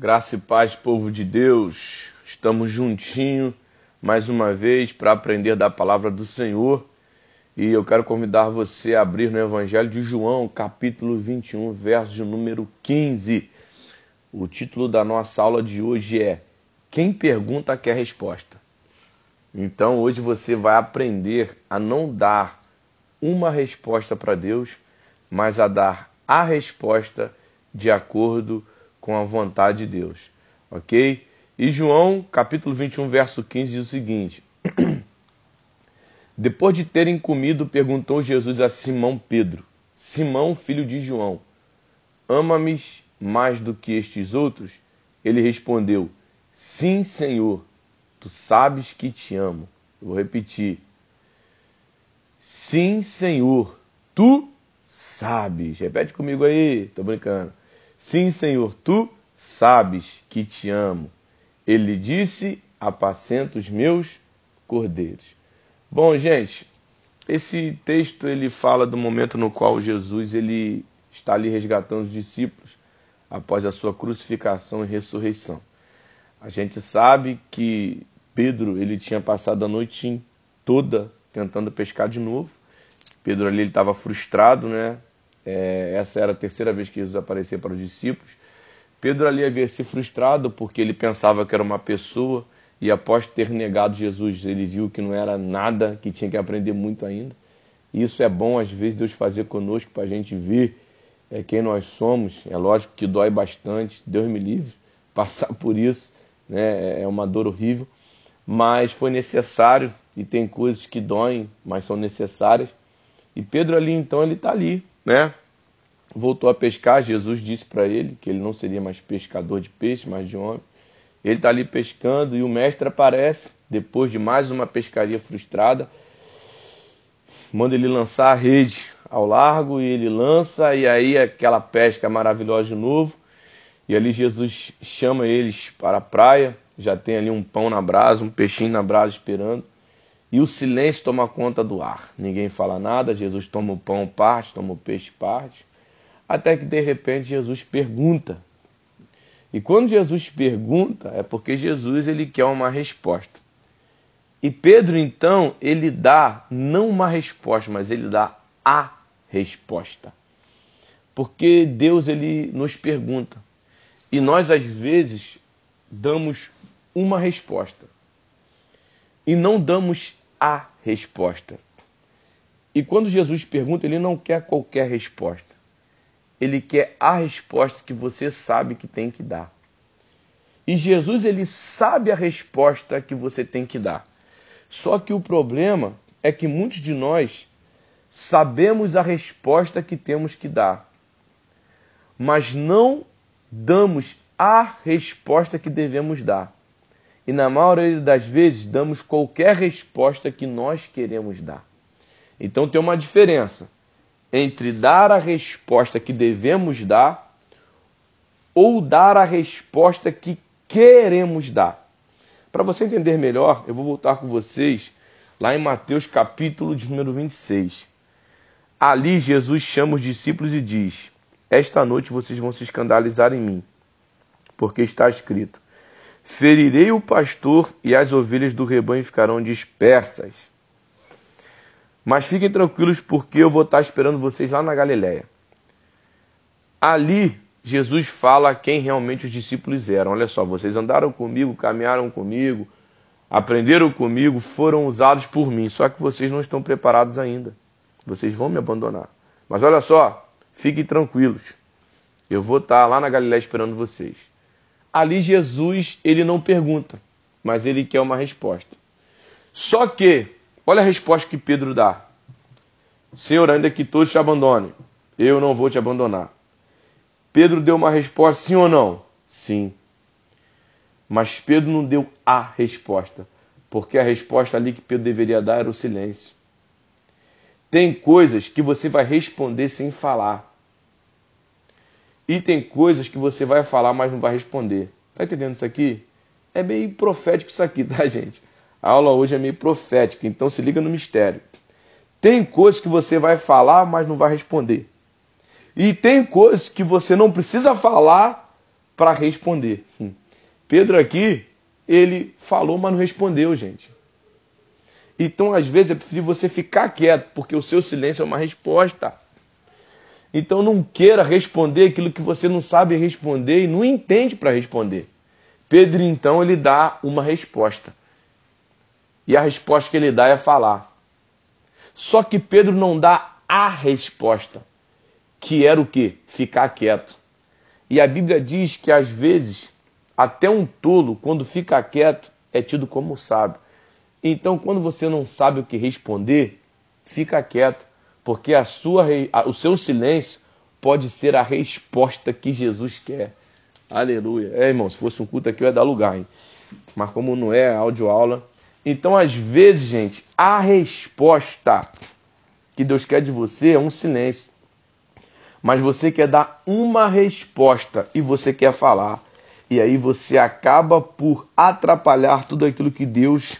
Graça e paz, povo de Deus. Estamos juntinho mais uma vez para aprender da palavra do Senhor. E eu quero convidar você a abrir no Evangelho de João, capítulo 21, verso número 15. O título da nossa aula de hoje é Quem pergunta quer resposta. Então hoje você vai aprender a não dar uma resposta para Deus, mas a dar a resposta de acordo com com a vontade de Deus. Ok? E João, capítulo 21, verso 15, diz o seguinte: Depois de terem comido, perguntou Jesus a Simão Pedro: Simão, filho de João, ama-me mais do que estes outros? Ele respondeu: Sim, Senhor, tu sabes que te amo. Vou repetir. Sim, Senhor, tu sabes. Repete comigo aí, tô brincando. Sim, Senhor, tu sabes que te amo. Ele disse: Apacenta os meus cordeiros. Bom, gente, esse texto ele fala do momento no qual Jesus ele está ali resgatando os discípulos após a sua crucificação e ressurreição. A gente sabe que Pedro ele tinha passado a noite toda tentando pescar de novo. Pedro ali ele estava frustrado, né? É, essa era a terceira vez que Jesus aparecia para os discípulos. Pedro ali havia se frustrado porque ele pensava que era uma pessoa e após ter negado Jesus, ele viu que não era nada, que tinha que aprender muito ainda. Isso é bom às vezes Deus fazer conosco para a gente ver é, quem nós somos. É lógico que dói bastante, Deus me livre, passar por isso né, é uma dor horrível, mas foi necessário e tem coisas que doem, mas são necessárias. E Pedro ali então ele está ali né? Voltou a pescar, Jesus disse para ele que ele não seria mais pescador de peixe, mas de homem. Ele está ali pescando e o mestre aparece, depois de mais uma pescaria frustrada, manda ele lançar a rede ao largo e ele lança, e aí aquela pesca maravilhosa de novo. E ali Jesus chama eles para a praia, já tem ali um pão na brasa, um peixinho na brasa esperando. E o silêncio toma conta do ar. Ninguém fala nada, Jesus toma o pão, parte, toma o peixe, parte. Até que de repente Jesus pergunta. E quando Jesus pergunta, é porque Jesus ele quer uma resposta. E Pedro então, ele dá não uma resposta, mas ele dá a resposta. Porque Deus ele nos pergunta. E nós às vezes damos uma resposta e não damos a resposta. E quando Jesus pergunta, ele não quer qualquer resposta. Ele quer a resposta que você sabe que tem que dar. E Jesus ele sabe a resposta que você tem que dar. Só que o problema é que muitos de nós sabemos a resposta que temos que dar, mas não damos a resposta que devemos dar e na maioria das vezes damos qualquer resposta que nós queremos dar. Então tem uma diferença entre dar a resposta que devemos dar ou dar a resposta que queremos dar. Para você entender melhor, eu vou voltar com vocês lá em Mateus capítulo de número 26. Ali Jesus chama os discípulos e diz: Esta noite vocês vão se escandalizar em mim, porque está escrito: Ferirei o pastor e as ovelhas do rebanho ficarão dispersas. Mas fiquem tranquilos, porque eu vou estar esperando vocês lá na Galiléia. Ali, Jesus fala quem realmente os discípulos eram. Olha só, vocês andaram comigo, caminharam comigo, aprenderam comigo, foram usados por mim. Só que vocês não estão preparados ainda. Vocês vão me abandonar. Mas olha só, fiquem tranquilos. Eu vou estar lá na Galiléia esperando vocês. Ali Jesus, ele não pergunta, mas ele quer uma resposta. Só que, olha a resposta que Pedro dá. Senhor, ainda que todos te abandonem, eu não vou te abandonar. Pedro deu uma resposta, sim ou não? Sim. Mas Pedro não deu a resposta, porque a resposta ali que Pedro deveria dar era o silêncio. Tem coisas que você vai responder sem falar. E tem coisas que você vai falar, mas não vai responder. Tá entendendo isso aqui? É meio profético isso aqui, tá, gente? A aula hoje é meio profética, então se liga no mistério. Tem coisas que você vai falar, mas não vai responder. E tem coisas que você não precisa falar, para responder. Hum. Pedro aqui, ele falou, mas não respondeu, gente. Então, às vezes, é preciso você ficar quieto, porque o seu silêncio é uma resposta. Então, não queira responder aquilo que você não sabe responder e não entende para responder. Pedro, então, ele dá uma resposta. E a resposta que ele dá é falar. Só que Pedro não dá a resposta, que era o quê? Ficar quieto. E a Bíblia diz que às vezes, até um tolo, quando fica quieto, é tido como sábio. Então, quando você não sabe o que responder, fica quieto, porque a sua, o seu silêncio pode ser a resposta que Jesus quer. Aleluia. É, irmão, se fosse um culto aqui, eu ia dar lugar, hein? Mas como não é áudio-aula. Então, às vezes, gente, a resposta que Deus quer de você é um silêncio. Mas você quer dar uma resposta e você quer falar. E aí você acaba por atrapalhar tudo aquilo que Deus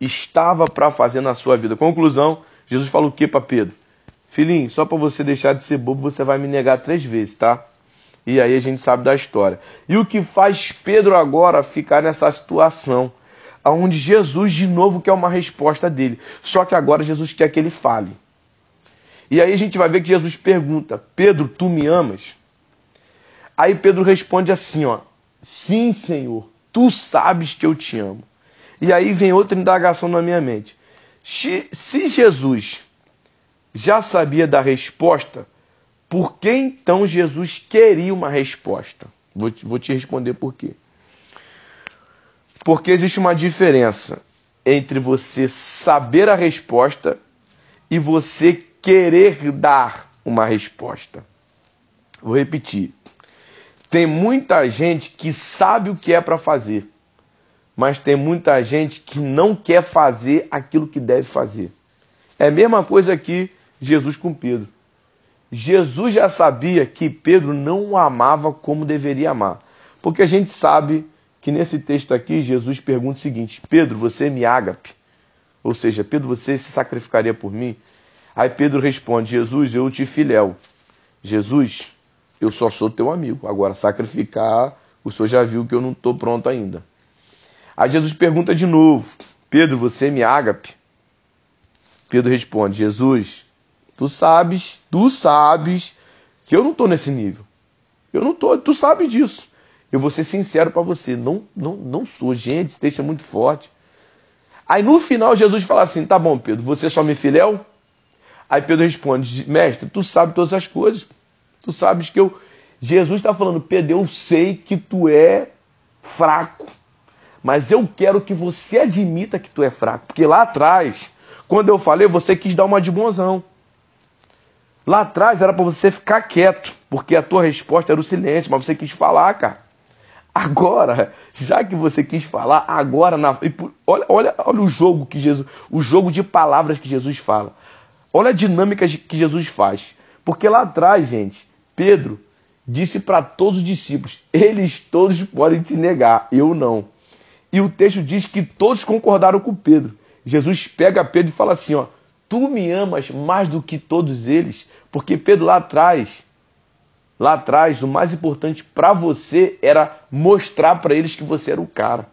estava para fazer na sua vida. Conclusão, Jesus falou o que para Pedro? Filhinho, só para você deixar de ser bobo, você vai me negar três vezes, tá? E aí a gente sabe da história. E o que faz Pedro agora ficar nessa situação? Onde Jesus de novo quer uma resposta dele. Só que agora Jesus quer que ele fale. E aí a gente vai ver que Jesus pergunta: Pedro, tu me amas? Aí Pedro responde assim: ó, Sim, Senhor, tu sabes que eu te amo. E aí vem outra indagação na minha mente. Se Jesus já sabia da resposta, por que então Jesus queria uma resposta? Vou te, vou te responder por quê. Porque existe uma diferença entre você saber a resposta e você querer dar uma resposta. Vou repetir. Tem muita gente que sabe o que é para fazer, mas tem muita gente que não quer fazer aquilo que deve fazer. É a mesma coisa que Jesus com Pedro. Jesus já sabia que Pedro não o amava como deveria amar. Porque a gente sabe que nesse texto aqui Jesus pergunta o seguinte: Pedro, você me ágape? Ou seja, Pedro, você se sacrificaria por mim? Aí Pedro responde: Jesus, eu te filéu. Jesus, eu só sou teu amigo. Agora, sacrificar, o senhor já viu que eu não estou pronto ainda. Aí Jesus pergunta de novo: Pedro, você me ágape? Pedro responde: Jesus, tu sabes, tu sabes que eu não estou nesse nível. Eu não estou, tu sabes disso. Eu vou ser sincero para você, não, não, não sou. Gente, é muito forte. Aí no final Jesus fala assim: tá bom, Pedro, você só me filéu? Aí Pedro responde: Mestre, tu sabes todas as coisas. Tu sabes que eu. Jesus está falando, Pedro, eu sei que tu é fraco. Mas eu quero que você admita que tu é fraco. Porque lá atrás, quando eu falei, você quis dar uma de bonzão. Lá atrás era para você ficar quieto, porque a tua resposta era o silêncio, mas você quis falar, cara. Agora, já que você quis falar, agora na, olha, olha, olha o jogo que Jesus, o jogo de palavras que Jesus fala. Olha a dinâmica que Jesus faz. Porque lá atrás, gente, Pedro disse para todos os discípulos: eles todos podem te negar, eu não. E o texto diz que todos concordaram com Pedro. Jesus pega Pedro e fala assim: ó, tu me amas mais do que todos eles, porque Pedro lá atrás, lá atrás, o mais importante para você era mostrar para eles que você era o cara.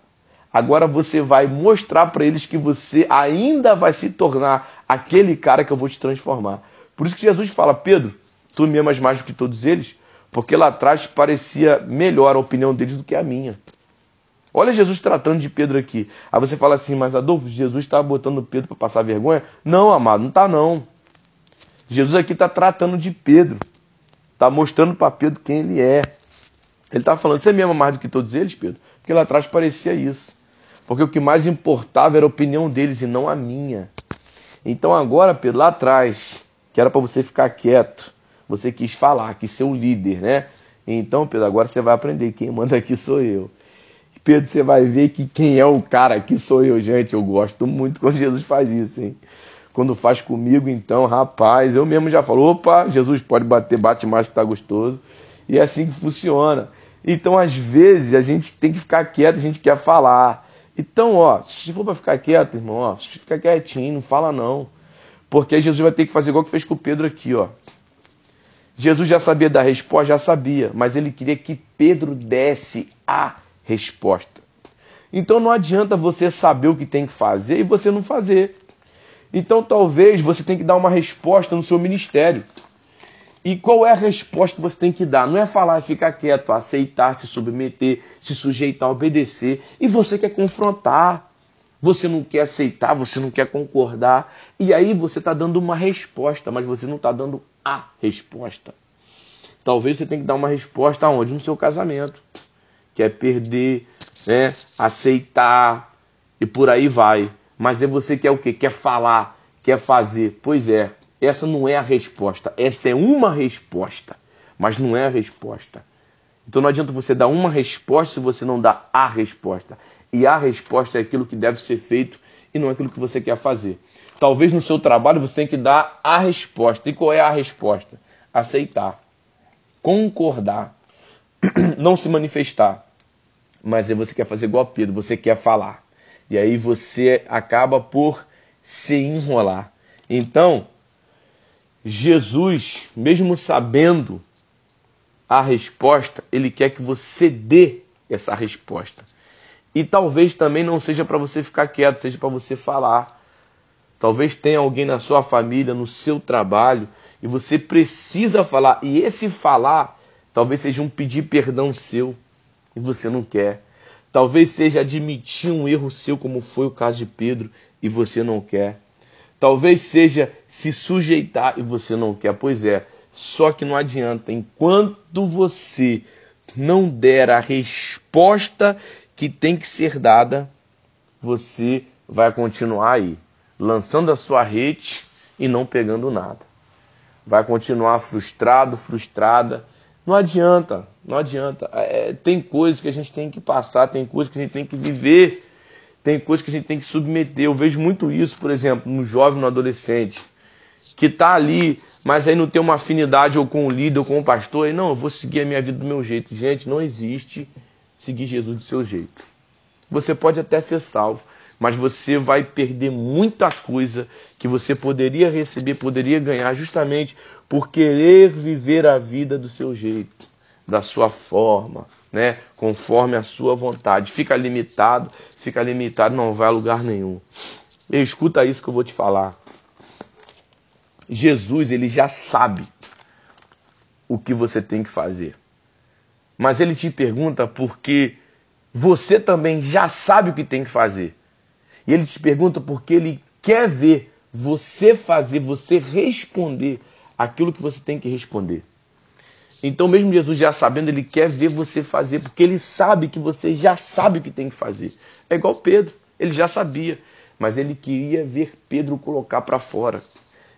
Agora você vai mostrar para eles que você ainda vai se tornar aquele cara que eu vou te transformar. Por isso que Jesus fala, Pedro, tu me amas mais do que todos eles, porque lá atrás parecia melhor a opinião deles do que a minha. Olha Jesus tratando de Pedro aqui. Aí você fala assim, mas Adolfo, Jesus está botando Pedro para passar vergonha? Não, amado, não está não. Jesus aqui está tratando de Pedro. Está mostrando para Pedro quem ele é. Ele está falando, você me ama mais do que todos eles, Pedro? Porque lá atrás parecia isso. Porque o que mais importava era a opinião deles e não a minha. Então agora, Pedro, lá atrás, que era para você ficar quieto, você quis falar, quis ser o líder, né? Então, Pedro, agora você vai aprender. Quem manda aqui sou eu. Pedro, você vai ver que quem é o cara aqui sou eu, gente. Eu gosto muito quando Jesus faz isso, hein? Quando faz comigo, então, rapaz, eu mesmo já falo, opa, Jesus pode bater, bate mais que tá gostoso. E é assim que funciona. Então, às vezes, a gente tem que ficar quieto, a gente quer falar. Então, ó, se for para ficar quieto, irmão, ó, fica quietinho, não fala não. Porque Jesus vai ter que fazer igual que fez com o Pedro aqui, ó. Jesus já sabia da resposta, já sabia, mas ele queria que Pedro desse a resposta. Então não adianta você saber o que tem que fazer e você não fazer. Então talvez você tenha que dar uma resposta no seu ministério. E qual é a resposta que você tem que dar? Não é falar ficar quieto, aceitar, se submeter, se sujeitar, obedecer. E você quer confrontar. Você não quer aceitar, você não quer concordar. E aí você está dando uma resposta, mas você não está dando a resposta. Talvez você tenha que dar uma resposta aonde? No seu casamento. Quer perder, né? aceitar e por aí vai. Mas é você quer o quê? Quer falar, quer fazer. Pois é, essa não é a resposta. Essa é uma resposta, mas não é a resposta. Então não adianta você dar uma resposta se você não dá a resposta. E a resposta é aquilo que deve ser feito e não aquilo que você quer fazer. Talvez no seu trabalho você tenha que dar a resposta. E qual é a resposta? Aceitar, concordar, não se manifestar. Mas aí você quer fazer igual Pedro, você quer falar. E aí você acaba por se enrolar. Então, Jesus, mesmo sabendo a resposta, ele quer que você dê essa resposta. E talvez também não seja para você ficar quieto, seja para você falar. Talvez tenha alguém na sua família, no seu trabalho, e você precisa falar. E esse falar talvez seja um pedir perdão seu, e você não quer. Talvez seja admitir um erro seu, como foi o caso de Pedro, e você não quer. Talvez seja se sujeitar e você não quer. Pois é, só que não adianta. Enquanto você não der a resposta que tem que ser dada, você vai continuar aí, lançando a sua rede e não pegando nada. Vai continuar frustrado, frustrada. Não adianta, não adianta. É, tem coisas que a gente tem que passar, tem coisas que a gente tem que viver tem coisas que a gente tem que submeter. Eu vejo muito isso, por exemplo, no jovem, no adolescente, que está ali, mas aí não tem uma afinidade ou com o líder ou com o pastor, e não, eu vou seguir a minha vida do meu jeito. Gente, não existe seguir Jesus do seu jeito. Você pode até ser salvo, mas você vai perder muita coisa que você poderia receber, poderia ganhar, justamente por querer viver a vida do seu jeito, da sua forma, né? conforme a sua vontade. Fica limitado, fica limitado, não vai a lugar nenhum. E escuta isso que eu vou te falar. Jesus, ele já sabe o que você tem que fazer. Mas ele te pergunta porque você também já sabe o que tem que fazer. E ele te pergunta porque ele quer ver você fazer, você responder aquilo que você tem que responder. Então, mesmo Jesus já sabendo, ele quer ver você fazer, porque ele sabe que você já sabe o que tem que fazer. É igual Pedro, ele já sabia, mas ele queria ver Pedro colocar para fora.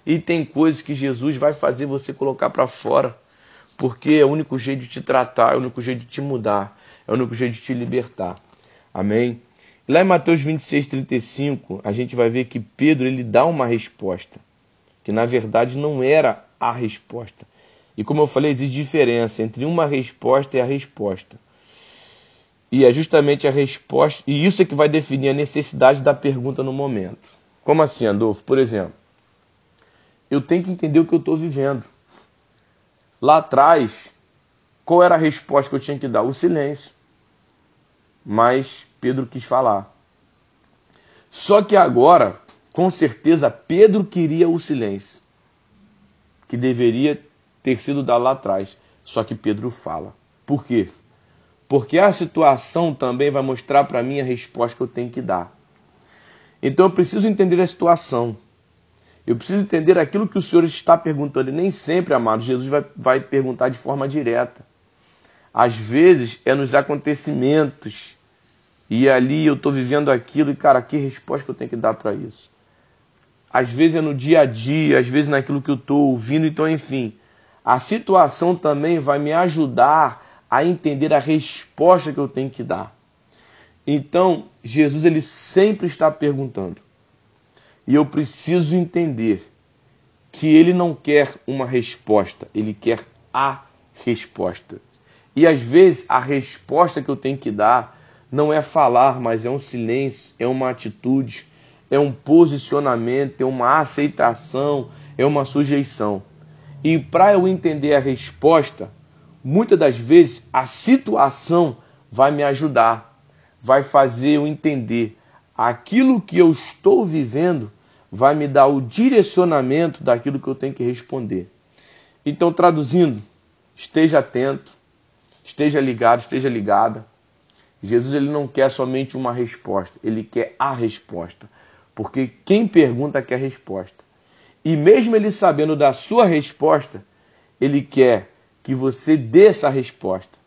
E tem coisas que Jesus vai fazer você colocar para fora, porque é o único jeito de te tratar, é o único jeito de te mudar, é o único jeito de te libertar. Amém? Lá em Mateus 26, 35, a gente vai ver que Pedro ele dá uma resposta, que na verdade não era a resposta e como eu falei, existe diferença entre uma resposta e a resposta. E é justamente a resposta, e isso é que vai definir a necessidade da pergunta no momento. Como assim, Adolfo? Por exemplo, eu tenho que entender o que eu estou vivendo. Lá atrás, qual era a resposta que eu tinha que dar? O silêncio. Mas Pedro quis falar. Só que agora, com certeza, Pedro queria o silêncio, que deveria ter sido dado lá atrás. Só que Pedro fala. Por quê? Porque a situação também vai mostrar para mim a resposta que eu tenho que dar. Então eu preciso entender a situação. Eu preciso entender aquilo que o Senhor está perguntando. E nem sempre, amado, Jesus vai, vai perguntar de forma direta. Às vezes é nos acontecimentos. E ali eu estou vivendo aquilo e, cara, que resposta que eu tenho que dar para isso? Às vezes é no dia a dia, às vezes naquilo que eu estou ouvindo. Então, enfim, a situação também vai me ajudar a entender a resposta que eu tenho que dar. Então, Jesus ele sempre está perguntando. E eu preciso entender que ele não quer uma resposta, ele quer a resposta. E às vezes a resposta que eu tenho que dar não é falar, mas é um silêncio, é uma atitude, é um posicionamento, é uma aceitação, é uma sujeição. E para eu entender a resposta, muitas das vezes a situação vai me ajudar, vai fazer eu entender aquilo que eu estou vivendo, vai me dar o direcionamento daquilo que eu tenho que responder. Então, traduzindo, esteja atento, esteja ligado, esteja ligada. Jesus ele não quer somente uma resposta, ele quer a resposta. Porque quem pergunta quer resposta. E mesmo ele sabendo da sua resposta, ele quer que você dê essa resposta,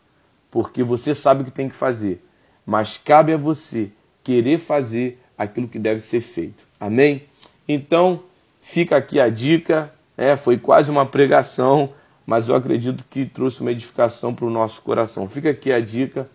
porque você sabe o que tem que fazer, mas cabe a você querer fazer aquilo que deve ser feito. Amém? Então, fica aqui a dica, é, foi quase uma pregação, mas eu acredito que trouxe uma edificação para o nosso coração. Fica aqui a dica,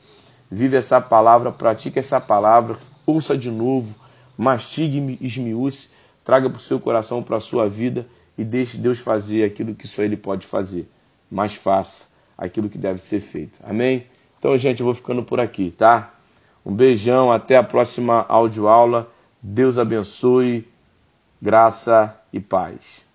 vive essa palavra, pratique essa palavra, ouça de novo, mastigue esmiúce traga para o seu coração, para a sua vida e deixe Deus fazer aquilo que só Ele pode fazer. Mas faça aquilo que deve ser feito. Amém? Então, gente, eu vou ficando por aqui, tá? Um beijão, até a próxima audioaula. Deus abençoe, graça e paz.